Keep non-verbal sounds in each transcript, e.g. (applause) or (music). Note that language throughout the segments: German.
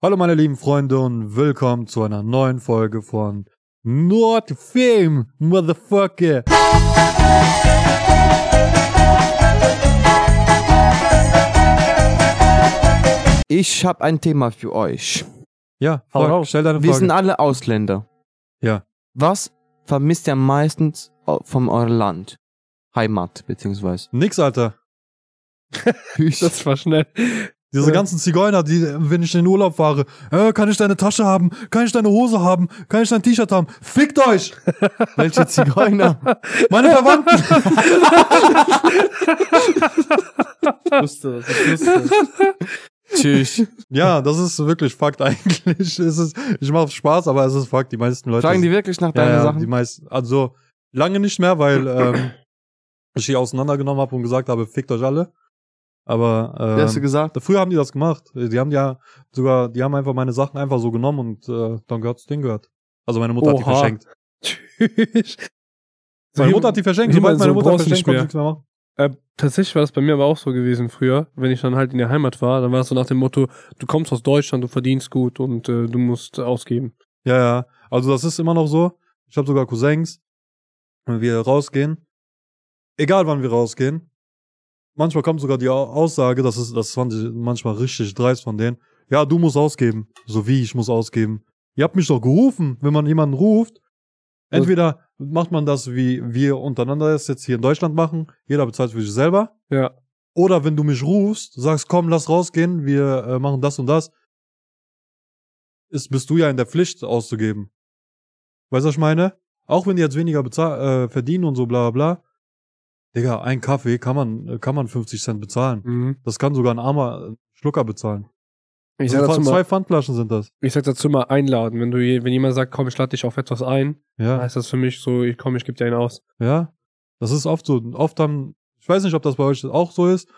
Hallo meine lieben Freunde und willkommen zu einer neuen Folge von Nordfame, Motherfucker. Ich habe ein Thema für euch. Ja, Hau raus. stell deine Wir sind Frage. alle Ausländer. Ja. Was vermisst ihr meistens von eurem Land? Heimat, beziehungsweise. Nix, Alter. (laughs) Das war schnell. Diese Ja. ganzen Zigeuner, die, wenn ich in den Urlaub fahre, äh, kann ich deine Tasche haben? Kann ich deine Hose haben? Kann ich dein T-Shirt haben? Fickt euch! (laughs) Welche Zigeuner? Meine (laughs) Verwandten! Ich wusste das, ich wusste das. Tschüss. ja, das ist wirklich Fakt eigentlich. Es ist, ich mache Spaß, aber es ist Fakt. Die meisten Leute. Fragen die wirklich nach deinen ja, Sachen? die meisten. Also lange nicht mehr, weil ähm, ich die auseinandergenommen habe und gesagt habe, fickt euch alle. Aber Wer hast du ähm, gesagt? früher haben die das gemacht. Die haben ja sogar, die haben einfach meine Sachen einfach so genommen und äh, dann gehört's denen gehört. Also meine Mutter hat die Oha. verschenkt. Tschüss. Meine Mutter hat die verschenkt. Sobald meine so Mutter verschenkt, nicht konnte ich nichts mehr machen. Äh, tatsächlich war das bei mir aber auch so gewesen früher, wenn ich dann halt in der Heimat war, dann war es so nach dem Motto, du kommst aus Deutschland, du verdienst gut und äh, du musst ausgeben. Ja, ja. Also das ist immer noch so. Ich habe sogar Cousins, wenn wir rausgehen, egal wann wir rausgehen, manchmal kommt sogar die Au- Aussage, das ist, das fand ich manchmal richtig dreist von denen. Ja, du musst ausgeben. So wie ich muss ausgeben. Ihr habt mich doch gerufen, wenn man jemanden ruft. Entweder macht man das, wie wir untereinander es jetzt hier in Deutschland machen. Jeder bezahlt für sich selber. Ja. Oder wenn du mich rufst, sagst, komm, lass rausgehen, wir äh, machen das und das, ist, bist du ja in der Pflicht auszugeben. Weißt du, was ich meine? Auch wenn die jetzt weniger bezahl äh, verdienen und so bla bla bla. Digga, ein Kaffee kann man, äh, kann man 50 Cent bezahlen. Mhm. Das kann sogar ein armer äh, Schlucker bezahlen. Ich, Also sag dazu zwei Pfandflaschen sind das. ich sag dazu mal einladen. Wenn du wenn jemand sagt, komm, ich lade dich auf etwas ein, Ja, heißt das für mich so, ich komm, ich gebe dir einen aus. ja. Das ist oft so. Oft haben, ich weiß nicht, ob das bei euch auch so ist.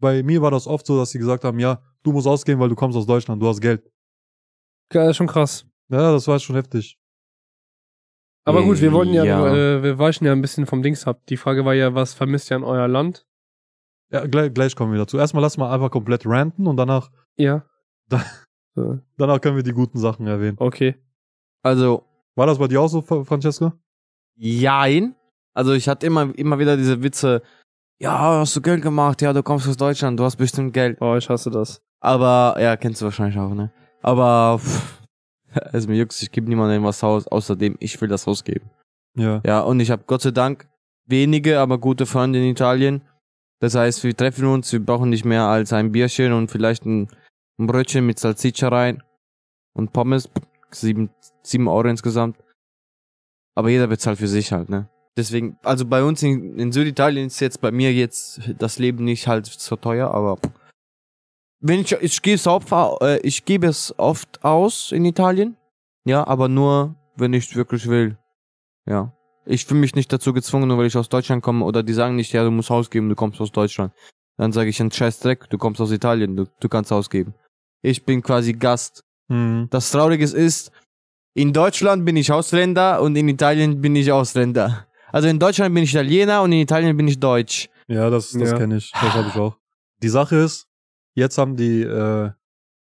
Bei mir war das oft so, dass sie gesagt haben, ja, du musst ausgehen, weil du kommst aus Deutschland, du hast Geld. Ja, das ist schon krass. Ja, das war schon heftig. Aber gut, wir wollten ja, Ja. Äh, wir weichen ja ein bisschen vom Dings ab. Die Frage war ja, was vermisst ihr an euer Land? Ja, gleich, gleich kommen wir dazu. Erstmal lass mal einfach komplett ranten und danach, Ja. (laughs) Da- so, danach können wir die guten Sachen erwähnen. okay. Also, War das bei dir auch so, Fra- Francesco? jein. Also, ich hatte immer, immer wieder diese Witze. Ja, hast du Geld gemacht? Ja, du kommst aus Deutschland, du hast bestimmt Geld. Oh, ich hasse das. Aber, ja, kennst du wahrscheinlich auch, ne? Aber, pff, (laughs) also mir juckt's, ich gebe niemandem was Haus, außerdem, ich will das ausgeben. Ja. Ja, und ich habe Gott sei Dank wenige, aber gute Freunde in Italien. Das heißt, wir treffen uns, wir brauchen nicht mehr als ein Bierchen und vielleicht ein, ein Brötchen mit Salsiccia rein und Pommes. Sieben, sieben Euro insgesamt. Aber jeder bezahlt für sich halt, ne? Deswegen, also bei uns in, in Süditalien ist jetzt bei mir jetzt das Leben nicht halt so teuer, aber wenn ich, ich gebe es oft, äh, ich gebe es oft aus in Italien. Ja, aber nur, wenn ich wirklich will. Ja. Ich fühle mich nicht dazu gezwungen, nur weil ich aus Deutschland komme oder die sagen nicht, ja, du musst ausgeben, du kommst aus Deutschland. Dann sage ich, ein scheiß Dreck, du kommst aus Italien, du, du kannst ausgeben. Ich bin quasi Gast. Mhm. Das Traurige ist, in Deutschland bin ich Ausländer und in Italien bin ich Ausländer. Also in Deutschland bin ich Italiener und in Italien bin ich Deutsch. Ja, das, das Ja. kenne ich. Das habe ich auch. Die Sache ist, jetzt haben die äh,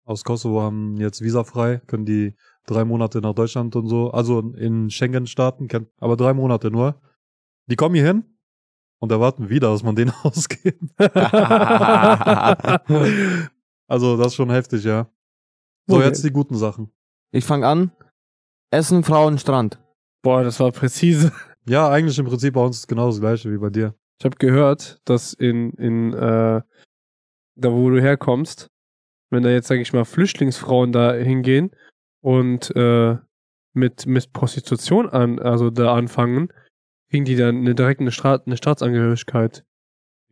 aus Kosovo haben jetzt visafrei, können die drei Monate nach Deutschland und so, also in Schengen-Staaten, aber drei Monate nur. Die kommen hier hin und erwarten wieder, dass man (laughs) denen ausgeht. (laughs) also das ist schon heftig, ja. So, Okay. jetzt die guten Sachen. Ich fange an. Essen, Frauen, Strand. Boah, das war präzise. Ja, eigentlich im Prinzip bei uns ist genau das gleiche wie bei dir. Ich habe gehört, dass in, in äh, da wo du herkommst, wenn da jetzt, sage ich mal, Flüchtlingsfrauen da hingehen und äh, mit, mit Prostitution an, also da anfangen, kriegen die dann eine, direkt eine, Stra eine Staatsangehörigkeit.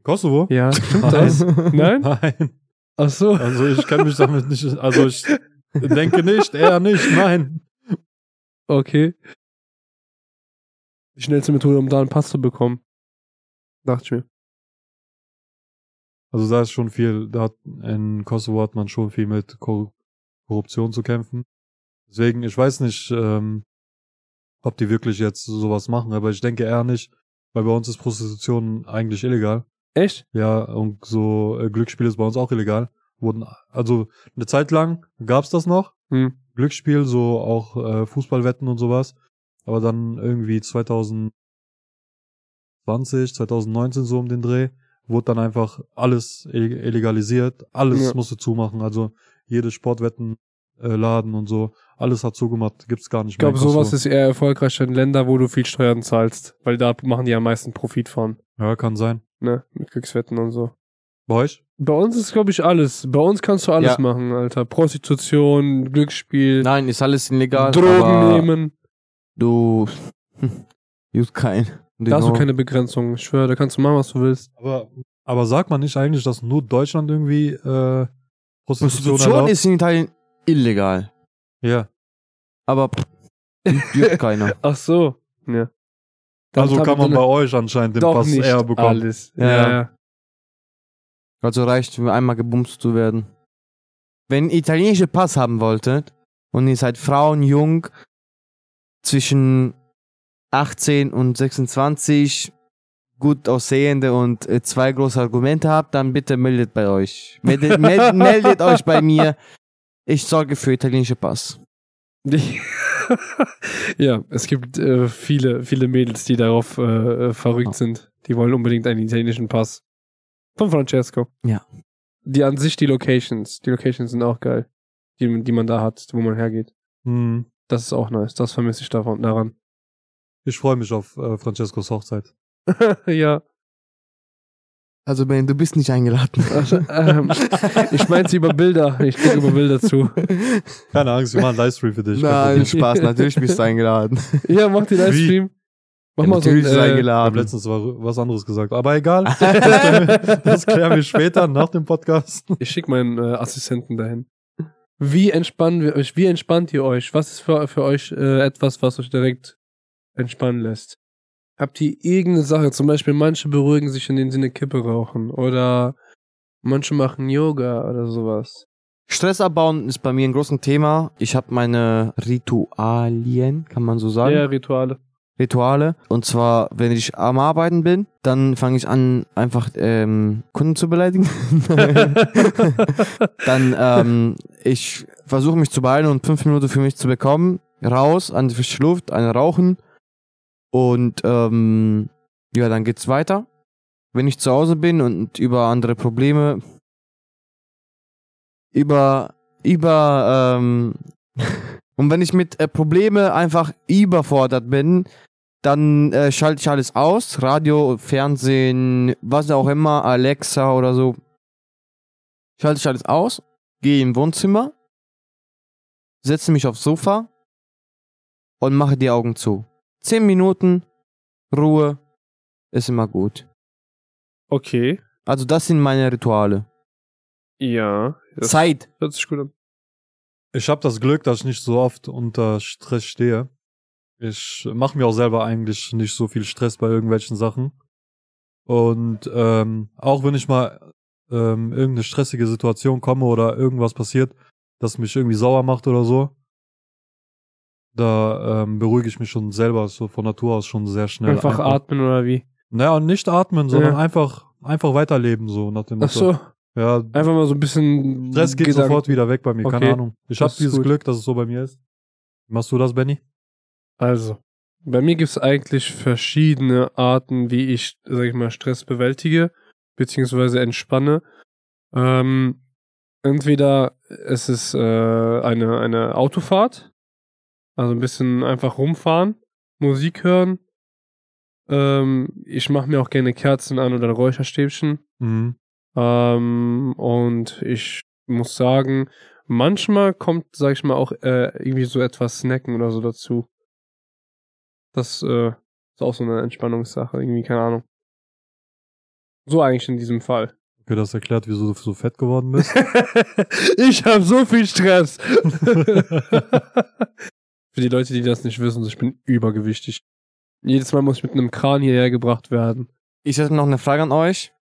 Kosovo? Ja, (laughs) stimmt das? Nein? Nein. Ach so. Also ich kenne mich damit nicht, also ich (laughs) denke nicht, eher nicht, nein. Okay. Die schnellste Methode, um da einen Pass zu bekommen. Dachte ich mir. Also da ist schon viel, da hat, in Kosovo hat man schon viel mit Korru- Korruption zu kämpfen. Deswegen, ich weiß nicht, ähm, ob die wirklich jetzt sowas machen, aber ich denke eher nicht, weil bei uns ist Prostitution eigentlich illegal. Echt? Ja, und so äh, Glücksspiel ist bei uns auch illegal. wurden, also eine Zeit lang gab's das noch, Hm. Glücksspiel, so auch äh, Fußballwetten und sowas. Aber dann irgendwie 2020, 2019 so um den Dreh, wurde dann einfach alles ille- illegalisiert, alles Ja. musste zumachen. Also jede Sportwetten äh, Laden und so, alles hat zugemacht, gibt's gar nicht Ich glaube, mehr. in sowas Kosovo. ist eher erfolgreich in Ländern, wo du viel Steuern zahlst, weil da machen die am meisten Profit von, Ja, kann sein. ne, mit Glückswetten und so. Bei euch? Bei uns ist, glaube ich, alles. Bei uns kannst du alles Ja. machen, Alter. Prostitution, Glücksspiel, Nein, ist alles illegal. Drogen aber nehmen. Du. (laughs) Just kein. Da hast du keine Begrenzung. Ich schwöre, da kannst du machen, was du willst. Aber, aber sagt man nicht eigentlich, dass nur Deutschland irgendwie äh, Prostitution Prostitution erlaubt? ist in Italien illegal. ja. Aber pff, juckt keiner. (laughs) Ach so. Ja. Dann Also kann man bei euch anscheinend den Pass nicht eher bekommen. alles. Ja, Ja, ja. Also reicht, einmal gebumst zu werden. Wenn ihr italienische Pass haben wolltet und ihr seid Frauen jung zwischen 18 und 26, gut aussehende und äh, zwei große Argumente habt, dann bitte meldet bei euch. Meldet, (laughs) mel- meldet euch bei mir. Ich sorge für italienische Pass. (laughs) ja, es gibt äh, viele, viele Mädels, die darauf äh, äh, verrückt sind. Die wollen unbedingt einen italienischen Pass. Von Francesco. Ja. Die an sich, die Locations. Die Locations sind auch geil. Die, die man da hat, wo man hergeht. Hm. Das ist auch nice. Das vermisse ich davon, daran. Ich freue mich auf äh, Francescos Hochzeit. (laughs) ja. Also Ben, du bist nicht eingeladen. (laughs) Also, ähm, ich meinte über Bilder. Ich denke über Bilder zu. Keine Angst, wir machen einen Livestream für dich. Nein. Spaß, natürlich bist du eingeladen. (laughs) Ja, mach den Livestream. Mach Ja, mal so ein, natürlich ist er äh, Ich habe eingeladen. letztens war was anderes gesagt. Aber egal. Das klären wir, das klären wir später nach dem Podcast. Ich schicke meinen äh, Assistenten dahin. Wie entspannen wir euch? Wie entspannt ihr euch? Was ist für, für euch äh, etwas, was euch direkt entspannen lässt? Habt ihr irgendeine Sache? Zum Beispiel, manche beruhigen sich, indem sie eine Kippe rauchen. Oder manche machen Yoga oder sowas. Stress abbauen ist bei mir ein großes Thema. Ich habe meine Ritualien, kann man so sagen. Ja, Rituale. Rituale. Und zwar, wenn ich am Arbeiten bin, dann fange ich an, einfach ähm, Kunden zu beleidigen. (laughs) dann, ähm, ich versuche mich zu beeilen und fünf Minuten für mich zu bekommen. Raus an die frische Luft, eine rauchen. Und ähm, ja, dann geht's weiter. Wenn ich zu Hause bin und über andere Probleme, über, über, ähm, (laughs) und wenn ich mit äh, Probleme einfach überfordert bin, dann äh, schalte ich alles aus. Radio, Fernsehen, was auch immer, Alexa oder so. Schalte ich alles aus, gehe im Wohnzimmer, setze mich aufs Sofa und mache die Augen zu. Zehn Minuten, Ruhe, ist immer gut. Okay. Also das sind meine Rituale. Ja. Zeit. hört sich gut an. Ich habe das Glück, dass ich nicht so oft unter Stress stehe. Ich mache mir auch selber eigentlich nicht so viel Stress bei irgendwelchen Sachen. Und ähm, auch wenn ich mal ähm, irgendeine stressige Situation komme oder irgendwas passiert, das mich irgendwie sauer macht oder so, da ähm, beruhige ich mich schon selber so von Natur aus schon sehr schnell. Einfach atmen oder wie? Naja, und nicht atmen, sondern Ja. einfach einfach weiterleben so nach dem Ach Motto. so. Ja, Einfach mal so ein bisschen. Stress geht Gedanken- sofort wieder weg bei mir, keine Okay. Ahnung. Ich habe dieses gut. Glück, dass es so bei mir ist. Machst du das, Benny? Also, bei mir gibt es eigentlich verschiedene Arten, wie ich, sag ich mal, Stress bewältige, beziehungsweise entspanne. Ähm, entweder es ist äh, eine, eine Autofahrt, also ein bisschen einfach rumfahren, Musik hören. Ähm, ich mache mir auch gerne Kerzen an oder Räucherstäbchen. Mhm. Ähm, und ich muss sagen, manchmal kommt, sag ich mal, auch äh, irgendwie so etwas Snacken oder so dazu. Das äh, ist auch so eine Entspannungssache, irgendwie, keine Ahnung. So eigentlich in diesem Fall. Okay, das erklärt, wieso du so fett geworden bist. (laughs) ich habe so viel Stress. (laughs) (laughs) Für die Leute, die das nicht wissen, ich bin übergewichtig. Jedes Mal muss ich mit einem Kran hierher gebracht werden. Ich hätte noch eine Frage an euch.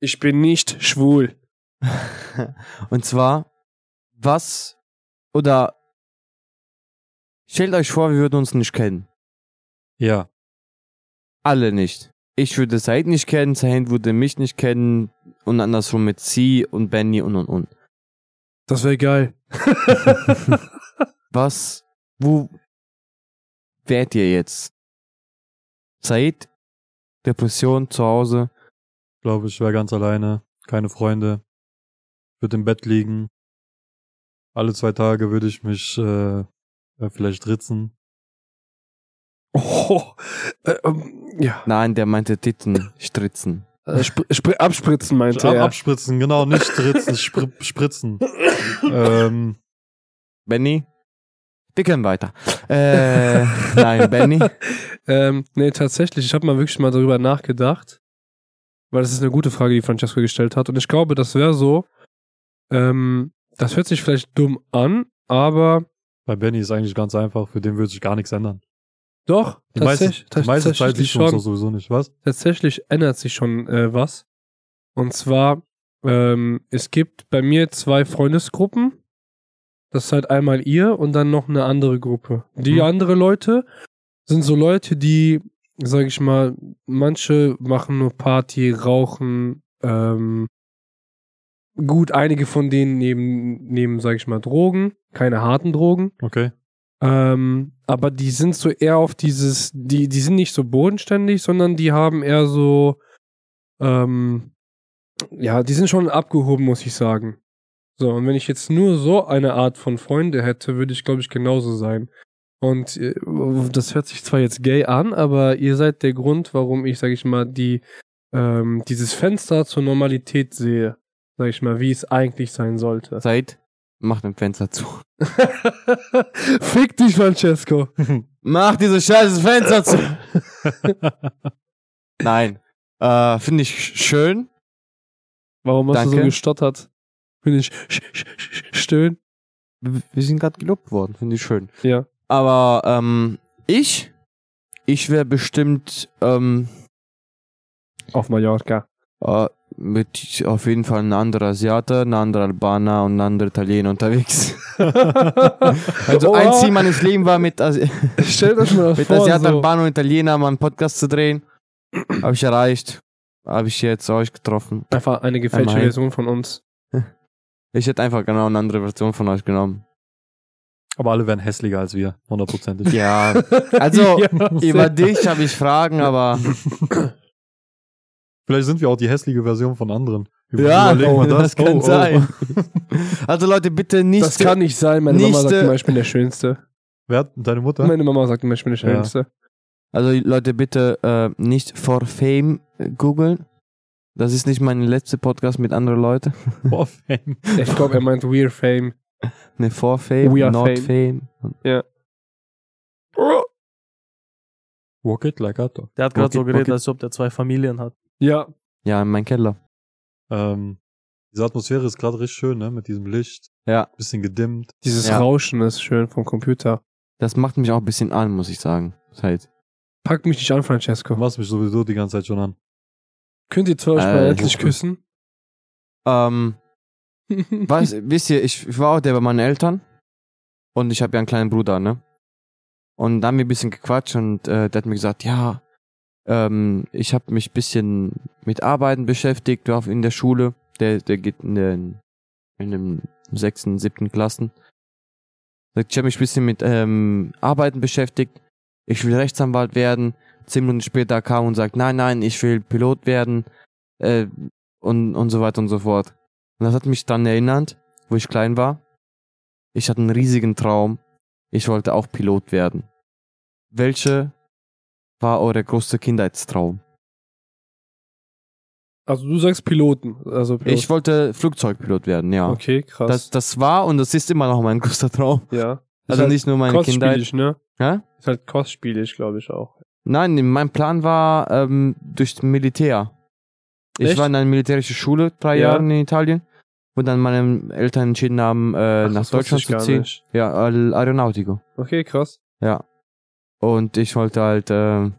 Ich bin nicht schwul. (laughs) Und zwar, was oder stellt euch vor, wir würden uns nicht kennen. ja. Alle nicht. ich würde Said nicht kennen, Said würde mich nicht kennen und andersrum mit sie und Benny und und und. Das wäre geil. (laughs) (laughs) Was, wo wärt ihr jetzt? Said, Depression zu Hause, Ich glaube, ich wäre ganz alleine, keine Freunde, würde im Bett liegen. Alle zwei Tage würde ich mich äh, äh, vielleicht ritzen. (laughs) Oh, äh, ähm, ja. nein, der meinte Titten, stritzen. Äh, spr spr abspritzen meinte Ab er. Abspritzen, genau, nicht ritzen, spr spritzen. (laughs) ähm, Benny? Wir können weiter. Äh, nein, Benny. (laughs) Ähm, nee, tatsächlich, ich habe mal wirklich mal darüber nachgedacht, weil das ist eine gute Frage, die Francesco gestellt hat. Und ich glaube, das wäre so, ähm, das hört sich vielleicht dumm an, aber bei Benny ist eigentlich ganz einfach, für den würde sich gar nichts ändern. doch, Die meiste, tatsächlich, die meiste Zeit liegt uns schon. doch sowieso nicht, was? tatsächlich ändert sich schon äh, was. Und zwar, ähm, es gibt bei mir zwei Freundesgruppen. Das ist halt einmal ihr und dann noch eine andere Gruppe. Die Mhm. andere Leute sind so Leute, die, sag ich mal, manche machen nur Party, rauchen, ähm, gut, einige von denen nehmen, nehmen, sag ich mal, Drogen, keine harten Drogen. Okay. Ähm, aber die sind so eher auf dieses, die, die sind nicht so bodenständig, sondern die haben eher so, ähm, ja, die sind schon abgehoben, muss ich sagen. So, und wenn ich jetzt nur so eine Art von Freunde hätte, würde ich, glaube ich, genauso sein. Und äh, das hört sich zwar jetzt gay an, aber ihr seid der Grund, warum ich, sag ich mal, die, ähm, dieses Fenster zur Normalität sehe. Sag ich mal, wie es eigentlich sein sollte. Said, mach den Fenster zu. (laughs) Fick dich, Francesco. (laughs) Mach dieses scheiße Fenster zu. (laughs) Nein. Äh, finde ich schön. Warum hast du so Danke. gestottert? Bin ich sch- sch- sch- stöhn? Wir sind gerade gelobt worden, finde ich schön. Ja. Aber ähm, ich, ich wäre bestimmt ähm, Auf Mallorca. äh, mit auf jeden Fall ein anderer Asiate, ein anderer Albaner und ein anderer Italiener unterwegs. (laughs) Also ein Ziel meines Lebens war mit, Asi Stellt euch mal das (laughs) mit vor. Asiaten, So. Albaner und Italiener mal einen Podcast zu drehen. Habe ich erreicht. Habe ich jetzt euch getroffen. Einfach eine gefälschte. Version von uns. Ich hätte einfach genau eine andere Version von euch genommen. Aber alle wären hässlicher als wir, hundertprozentig. Ja, (laughs) also Ja, über sehr- dich habe ich Fragen, aber (laughs) Vielleicht sind wir auch die hässliche Version von anderen. ja, Überlegen wir das, kann Oh, oh. sein. (laughs) Also Leute, bitte nicht. Das kann nicht sein. Meine Mama sagt immer, ich bin der Schönste. Wer hat deine Mutter? Meine Mama sagt immer, ich bin der Ja. Schönste. Also Leute, bitte äh, nicht for Fame äh, googeln. Das ist nicht mein letzter Podcast mit anderen Leuten. (laughs) Boah, Fame. Ich glaube, er meint We're Fame. Ne, for Fame, We are not fame. Fame. Walk it like a dog. Der hat gerade so geredet, als ob der zwei Familien hat. Ja. Ja, in meinem Keller. Ähm, diese Atmosphäre ist gerade richtig schön, ne? Mit diesem Licht. Ja. Bisschen gedimmt. Dieses Ja. Rauschen ist schön vom Computer. Das macht mich auch ein bisschen an, muss ich sagen. Halt. Pack mich nicht an, Du Francesco. machst mich sowieso die ganze Zeit schon an. Könnt ihr zwei euch Äh, mal endlich okay. küssen? Ähm, (laughs) was, wisst ihr, ich, ich war auch der bei meinen Eltern und ich habe ja einen kleinen Bruder, ne? Und da haben wir ein bisschen gequatscht und äh, der hat mir gesagt, ja, ähm, ich habe mich ein bisschen mit Arbeiten beschäftigt auf, in der Schule. Der, der geht in den, in den sechsten, siebten Klassen. Ich habe mich ein bisschen mit ähm, Arbeiten beschäftigt. Ich will Rechtsanwalt werden. Zehn Minuten später kam und sagt, nein, nein, ich will Pilot werden. Äh, und, und so weiter und so fort. Und das hat mich dann erinnert, wo ich klein war. Ich hatte einen riesigen Traum. Ich wollte auch Pilot werden. Welche war eure größte Kindheitstraum? Also du sagst Piloten. Also Pilot. Ich wollte Flugzeugpilot werden, ja. Okay, krass. Das, das war und das ist immer noch mein größter Traum. ja. Ist Also halt nicht nur meine Kindheit. kostspielig, ne? Hä? Ist halt kostspielig, glaube ich auch. Nein, mein Plan war ähm, durch Militär. Ich Echt? war in einer militärischen Schule drei Ja. Jahre in Italien, wo dann meine Eltern entschieden haben, äh, Ach, nach Deutschland zu ziehen. nicht. Ja, Aeronautico. Okay, krass. Ja. Und ich wollte halt äh,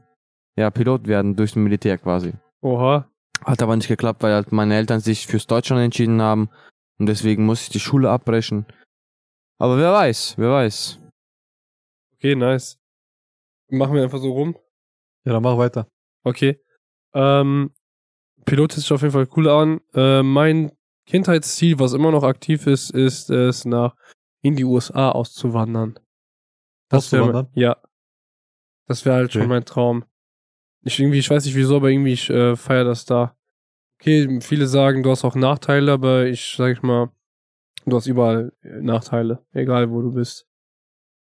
ja Pilot werden durch den Militär quasi. Oha. Hat aber nicht geklappt, weil halt meine Eltern sich fürs Deutschland entschieden haben und deswegen musste ich die Schule abbrechen. Aber wer weiß, wer weiß. Okay, nice. Machen wir einfach so rum. Ja, dann mach weiter. Okay. Ähm, Pilot sich auf jeden Fall cool an. Äh, mein Kindheitsziel, was immer noch aktiv ist, ist es, nach in die USA auszuwandern. Das wär- Auszuwandern? Ja. Das wäre halt Okay. schon mein Traum. Ich irgendwie, ich weiß nicht wieso, aber irgendwie ich äh, feiere das da. Okay, viele sagen, du hast auch Nachteile, aber ich sag ich mal, du hast überall äh, Nachteile, egal wo du bist.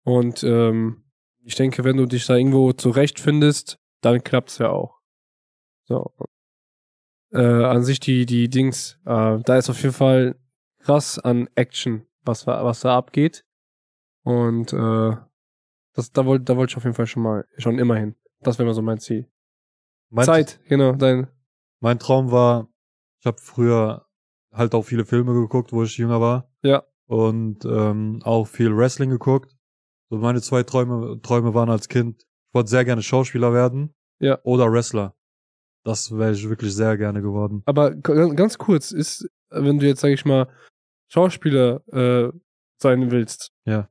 Und ähm, ich denke, wenn du dich da irgendwo zurechtfindest, dann klappt's ja auch. So. Äh, an sich die, die Dings, äh, da ist auf jeden Fall krass an Action, was, da- was da abgeht. Und äh, das, da wollte da wollte ich auf jeden Fall schon mal, schon immer hin. Das wäre mal so mein Ziel. Mein, Zeit, genau, dein. Mein Traum war, ich habe früher halt auch viele Filme geguckt, wo ich jünger war. Ja. Und ähm, auch viel Wrestling geguckt. So meine zwei Träume, Träume waren als Kind, ich wollte sehr gerne Schauspieler werden. Ja. Oder Wrestler. Das wäre ich wirklich sehr gerne geworden. Aber ganz kurz, ist, wenn du jetzt, sag ich mal, Schauspieler äh, sein willst, Ja.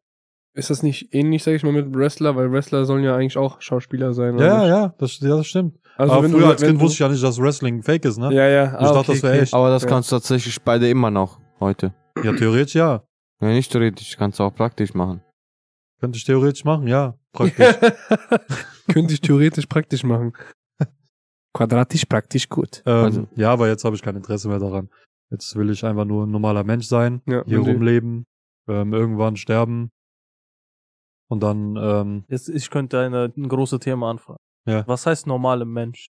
ist das nicht ähnlich, sag ich mal, mit Wrestler? Weil Wrestler sollen ja eigentlich auch Schauspieler sein. oder Ja, ja, das, ja, das stimmt. Also Aber wenn früher du, als wenn Kind du, wusste ich ja nicht, dass Wrestling fake ist, ne? Ja, ja. Ich dachte, das wäre echt. Aber das Ja. kannst du tatsächlich beide immer noch heute. Ja, theoretisch ja. Ja, nicht theoretisch, kannst du auch praktisch machen. Könnte ich theoretisch machen, ja. Praktisch. (laughs) Könnte ich theoretisch praktisch machen. Quadratisch praktisch gut. ähm, Also- ja, aber jetzt habe ich kein Interesse mehr daran. Jetzt will ich einfach nur ein normaler Mensch sein, Ja, hier rumleben, ähm, irgendwann sterben. Und dann, ähm, Jetzt, ich könnte eine, ein großes Thema anfangen. Ja. Was heißt normale Mensch?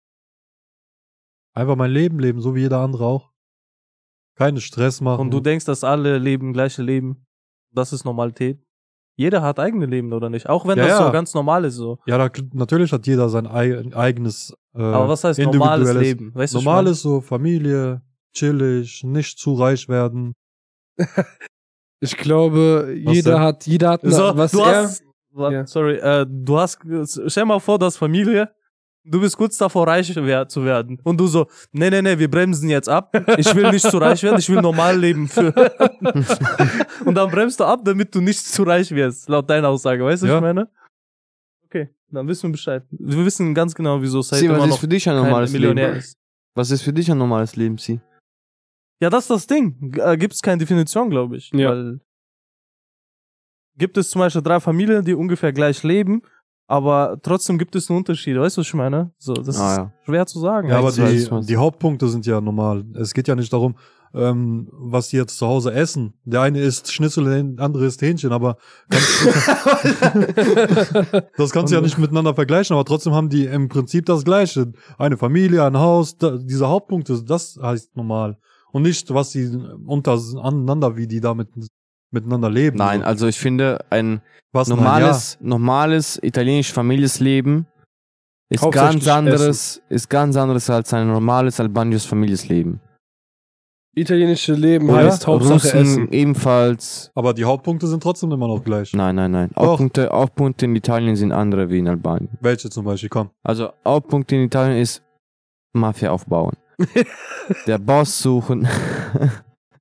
einfach mein Leben leben, so wie jeder andere auch. Keine Stress machen. Und du denkst, dass alle leben gleiche Leben. Das ist Normalität. Jeder hat eigene Leben, oder nicht? Auch wenn Ja, das ja. so ganz normal ist, so. ja, da, natürlich hat jeder sein ei eigenes äh, Aber was heißt normales individuelles- Leben? Weißt du, was ich Normal ist so Familie, chillig, nicht zu reich werden. (laughs) Ich glaube, jeder denn? hat, jeder hat? So, was du er, hast, Ja. sorry, äh, du hast, stell mal vor, dass Familie, du bist kurz davor, reich zu werden. Und du so, nee, nee, nee, wir bremsen jetzt ab. Ich will nicht zu reich werden, ich will normal leben für. (laughs) Und dann bremst du ab, damit du nicht zu reich wirst, laut deiner Aussage. Weißt du, was Ja. ich meine? Okay, dann wissen wir Bescheid. Wir wissen ganz genau, wieso Said Sie, immer was ist noch für dich ein normales Millionär Leben? ist. Was ist für dich ein normales Leben, Sie? Ja, das ist das Ding. Äh, Gibt es keine Definition, glaube ich. Ja. Weil gibt es zum Beispiel drei Familien, die ungefähr gleich leben, aber trotzdem gibt es einen Unterschied. Weißt du, was ich meine? So, das Ah, ist ja. schwer zu sagen. Ja, aber die, die Hauptpunkte sind ja normal. Es geht ja nicht darum, ähm, was die jetzt zu Hause essen. Der eine isst Schnitzel, der andere isst Hähnchen, aber (laughs) das kannst du ja nicht miteinander vergleichen, aber trotzdem haben die im Prinzip das Gleiche. Eine Familie, ein Haus, da, diese Hauptpunkte, das heißt normal. Und nicht, was die untereinander, wie die da mit, miteinander leben. Nein, also ich finde, ein was nein, normales, normales italienisches Familienleben ist ganz anderes, ist ganz anderes als ein normales albanisches Familienleben. italienische Leben Oder? heißt Hauptsache Russen Essen. ebenfalls. Aber die Hauptpunkte sind trotzdem immer noch gleich. Nein, nein, nein. Doch. Hauptpunkte, Hauptpunkte in Italien sind andere wie in Albanien. Welche zum Beispiel? Komm. Also Hauptpunkt in Italien ist Mafia aufbauen. (laughs) Der Boss suchen.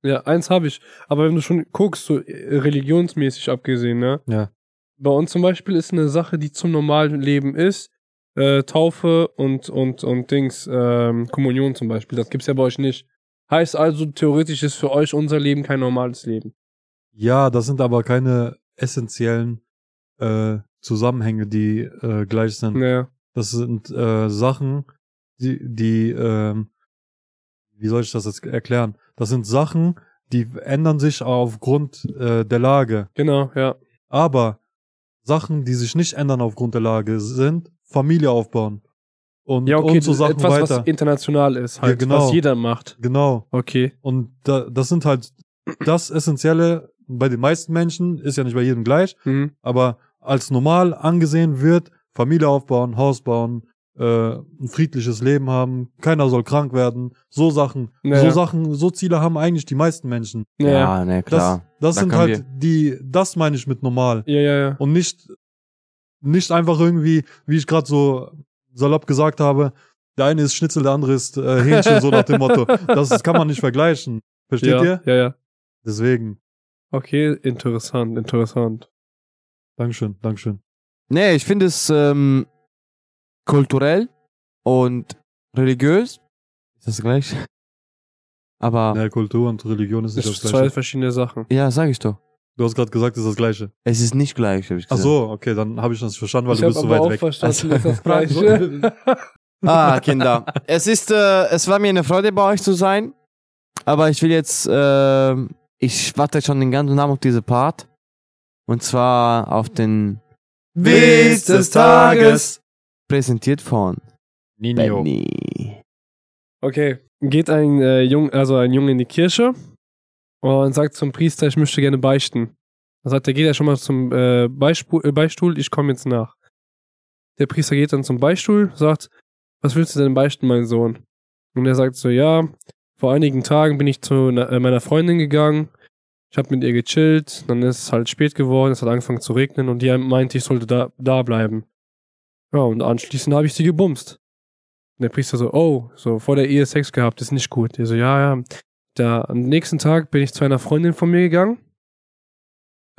Ja, eins habe ich. Aber wenn du schon guckst, so äh, religionsmäßig abgesehen, ne? Ja. Bei uns zum Beispiel ist eine Sache, die zum normalen Leben ist, äh, Taufe und, und, und Dings, ähm, Kommunion zum Beispiel. Das gibt's ja bei euch nicht. Heißt also, theoretisch ist für euch unser Leben kein normales Leben. Ja, das sind aber keine essentiellen äh, Zusammenhänge, die äh, gleich sind. Naja. Das sind äh, Sachen, die, die ähm, wie soll ich das jetzt erklären? Das sind Sachen, die ändern sich aufgrund äh, der Lage. Genau, ja. Aber Sachen, die sich nicht ändern aufgrund der Lage, sind Familie aufbauen. Und, Ja, okay, und so Sachen etwas, weiter. was international ist, halt, Ja, genau. was jeder macht. Genau. Okay. Und da, das sind halt das Essentielle bei den meisten Menschen, ist ja nicht bei jedem gleich, Mhm. aber als normal angesehen wird, Familie aufbauen, Haus bauen, äh, ein friedliches Leben haben, keiner soll krank werden, so Sachen, Naja. so Sachen, so Ziele haben eigentlich die meisten Menschen. Ja, ja, ne, Das, klar. das Da sind halt die, das meine ich mit normal ja, ja. ja. und nicht, nicht einfach irgendwie, wie ich gerade so salopp gesagt habe, der eine ist Schnitzel, der andere ist äh, Hähnchen, so nach dem Motto. (laughs) Das kann man nicht vergleichen. Versteht ja, ihr? Ja, ja. Deswegen. Okay, interessant, interessant. Dankeschön, Dankeschön. Nee, ich finde es ähm, kulturell und religiös. Ist das gleich? (laughs) Aber, Ja, Kultur und Religion ist Das nicht sind das zwei Gleiche. verschiedene Sachen. ja, sag ich doch. Du hast gerade gesagt, es ist das Gleiche. Es ist nicht gleich, habe ich Ach gesagt. so, okay, dann habe ich das verstanden, weil ich du bist so weit auch weg. verstanden, Also- das (laughs) das Gleiche. (laughs) Ah, Kinder. es ist, äh, es war mir eine Freude, bei euch zu sein. Aber ich will jetzt, äh, ich warte schon den ganzen Abend auf diese Part. Und zwar auf den Witz des Tages. Präsentiert von Nino. Benny. Okay, geht ein äh, Jung, also ein Junge in die Kirche und sagt zum Priester, ich möchte gerne beichten. Dann sagt er, geht er schon mal zum äh, Beispu äh, Beistuhl, ich komme jetzt nach. Der Priester geht dann zum Beistuhl, sagt, was willst du denn beichten, mein Sohn? Und er sagt so, ja, vor einigen Tagen bin ich zu äh, meiner Freundin gegangen, ich habe mit ihr gechillt, dann ist es halt spät geworden, es hat angefangen zu regnen und die meinte, ich sollte da, da bleiben. Ja, und anschließend habe ich sie gebumst. Und der Priester so, oh, so vor der Ehe Sex gehabt, ist nicht gut. Der so, ja, ja. Da, am nächsten Tag bin ich zu einer Freundin von mir gegangen.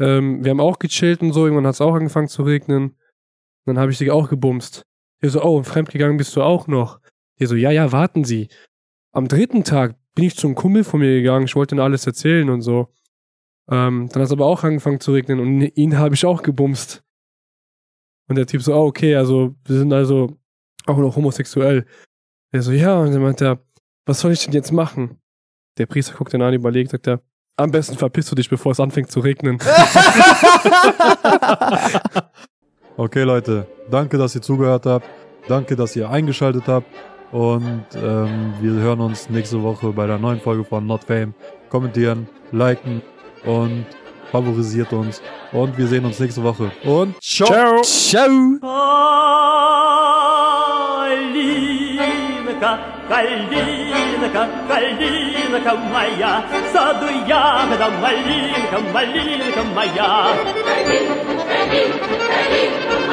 Ähm, wir haben auch gechillt und so, irgendwann hat es auch angefangen zu regnen. Dann habe ich sie auch gebumst. Der so, oh, fremdgegangen bist du auch noch. Der so, ja, ja, warten Sie. Am dritten Tag bin ich zum Kumpel von mir gegangen, ich wollte ihm alles erzählen und so. Ähm, dann hat es aber auch angefangen zu regnen und ihn habe ich auch gebumst. Und der Typ so, oh, okay, also wir sind also auch noch homosexuell. Der so, ja, und dann meint er, was soll ich denn jetzt machen? Der Priester guckt ihn an, überlegt, sagt er, am besten verpisst du dich, bevor es anfängt zu regnen. (laughs) Okay, Leute, danke, dass ihr zugehört habt. Danke, dass ihr eingeschaltet habt. Und ähm, wir hören uns nächste Woche bei der neuen Folge von Not Fame. Kommentieren, liken und favorisiert uns. Und wir sehen uns nächste Woche. Und ciao. Ciao. Калинка, калинка, калинка моя, в саду ягода малинка, малинка моя. Калинка, калинка, калинка